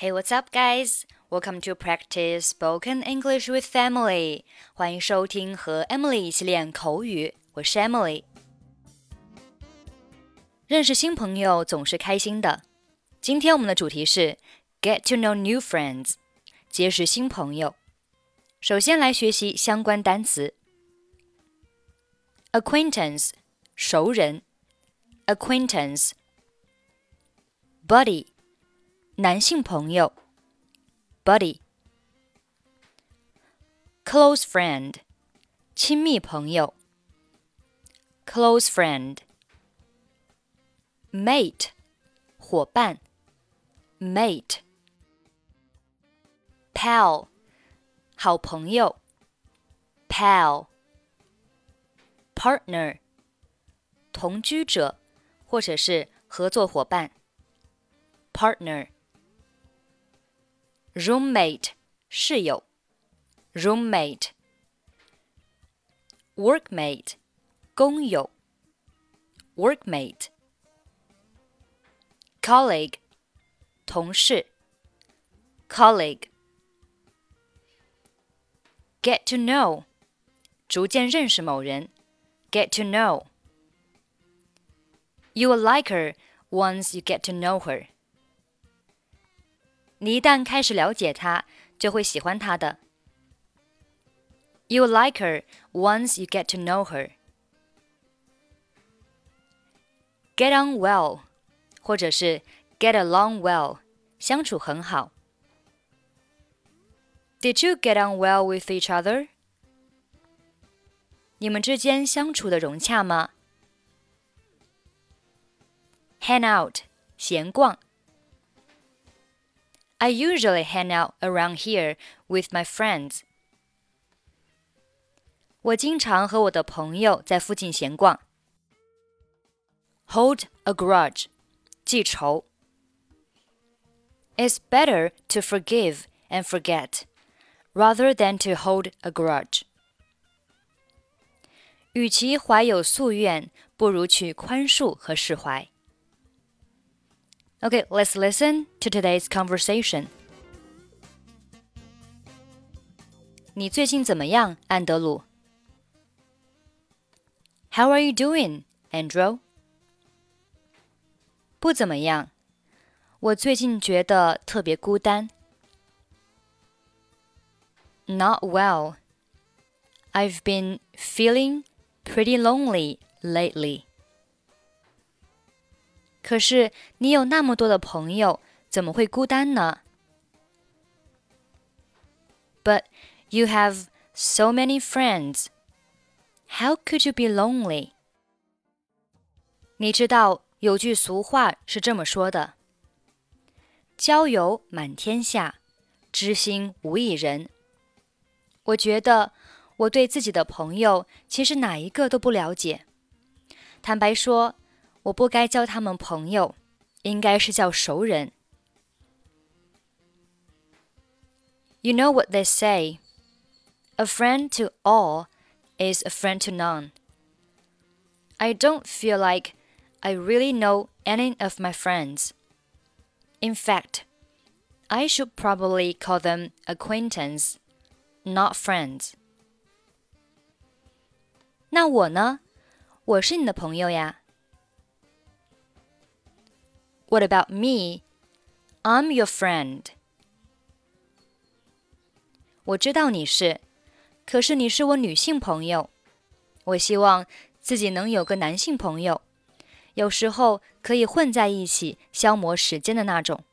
Hey, what's up, guys? Welcome to practice spoken English with Emily. 欢迎收听和 Emily 一起练口语，我是 Emily。认识新朋友总是开心的。今天我们的主题是 Get to know new friends，结识新朋友。首先来学习相关单词：acquaintance，熟人；acquaintance，buddy。Buddy。男性朋友，buddy；close friend，亲密朋友，close friend；mate，伙伴；mate；pal，好朋友；pal；partner，同居者或者是合作伙伴；partner。 roommate 室友，roommate。workmate 工友，workmate。colleague 同事，colleague。get to know 逐渐认识某人，get to know。You will like her once you get to know her. 你一旦开始了解她，就会喜欢她的。You like her once you get to know her. Get on well，或者是 get along well，相处很好。Did you get on well with each other？你们之间相处的融洽吗？Hang out，闲逛。 I usually hang out around here with my friends. 我经常和我的朋友在附近闲逛。Hold a grudge，记仇。It's better to forgive and forget, rather than to hold a grudge. 与其怀有夙愿，不如去宽恕和释怀。 Okay, let's listen to today's conversation. 你最近怎么样，安德鲁？How are you doing, Andrew? 不怎么样，我最近觉得特别孤单。Not well. I've been feeling pretty lonely lately. 可是你有那么多的朋友，怎么会孤单呢？But you have so many friends. How could you be lonely? 你知道有句俗话是这么说的：“交友满天下，知心无一人。”我觉得我对自己的朋友其实哪一个都不了解。坦白说。 我不该叫他们朋友，应该是叫熟人。You know what they say? A friend to all is a friend to none. I don't feel like I really know any of my friends. In fact, I should probably call them acquaintance, not friends. 那我呢？我是你的朋友呀。 what about me? I'm your friend. 我知道你是，可是你是我女性朋友。我希望自己能有个男性朋友，有时候可以混在一起消磨时间的那种。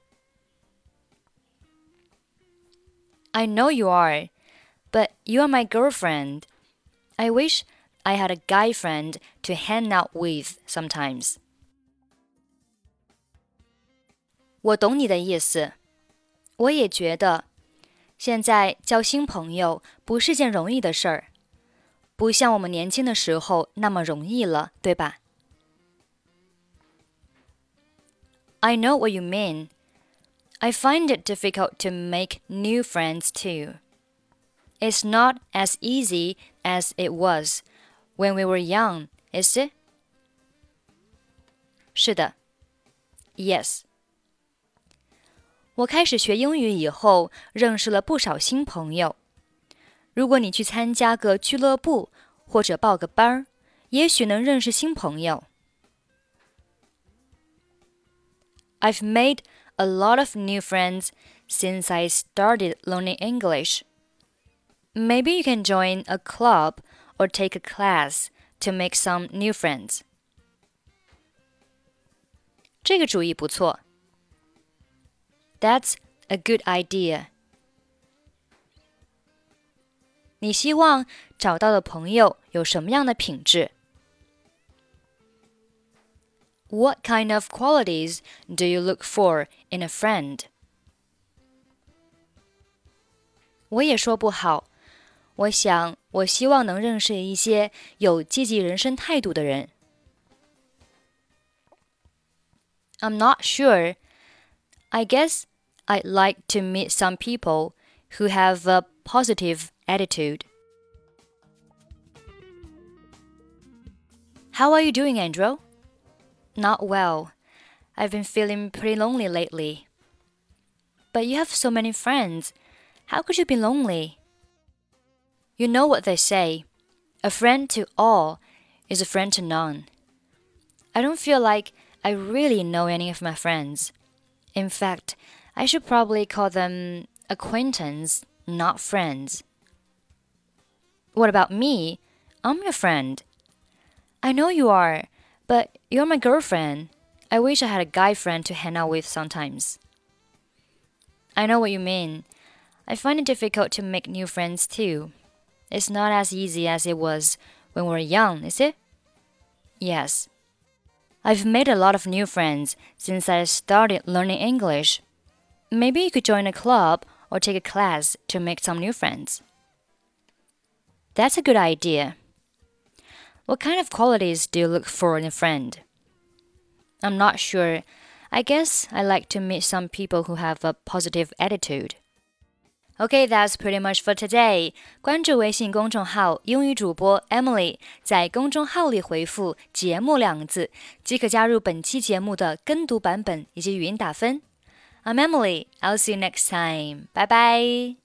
I know you are, but you are my girlfriend. I wish I had a guy friend to hang out with sometimes. 我懂你的意思，我也觉得，现在交新朋友不是件容易的事儿，不像我们年轻的时候那么容易了，对吧？I know what you mean. I find it difficult to make new friends too. It's not as easy as it was when we were young, is it? 是的，Yes. 我开始学英语以后，认识了不少新朋友。如果你去参加个俱乐部或者报个班儿，也许能认识新朋友。I've made a lot of new friends since I started learning English. Maybe you can join a club or take a class to make some new friends. 这个主意不错。 That's a good idea. 你希望找到的朋友有什么样的品质？What kind of qualities do you look for in a friend? 我也说不好。我想，我希望能认识一些有积极人生态度的人。I'm not sure. I guess I'd like to meet some people who have a positive attitude. How are you doing, Andrew? Not well. I've been feeling pretty lonely lately. But you have so many friends. How could you be lonely? You know what they say a friend to all is a friend to none. I don't feel like I really know any of my friends. In fact, I should probably call them acquaintance, not friends. What about me? I'm your friend. I know you are, but you're my girlfriend. I wish I had a guy friend to hang out with sometimes. I know what you mean. I find it difficult to make new friends too. It's not as easy as it was when we were young, is it? Yes. I've made a lot of new friends since I started learning English. Maybe you could join a club or take a class to make some new friends. That's a good idea. What kind of qualities do you look for in a friend? I'm not sure. I guess I like to meet some people who have a positive attitude. Okay, that's pretty much for today. 关注微信公众号“英语主播 Emily”，在公众号里回复“节目”两个字，即可加入本期节目的跟读版本以及语音打分。I'm Emily. I'll see you next time. Bye bye.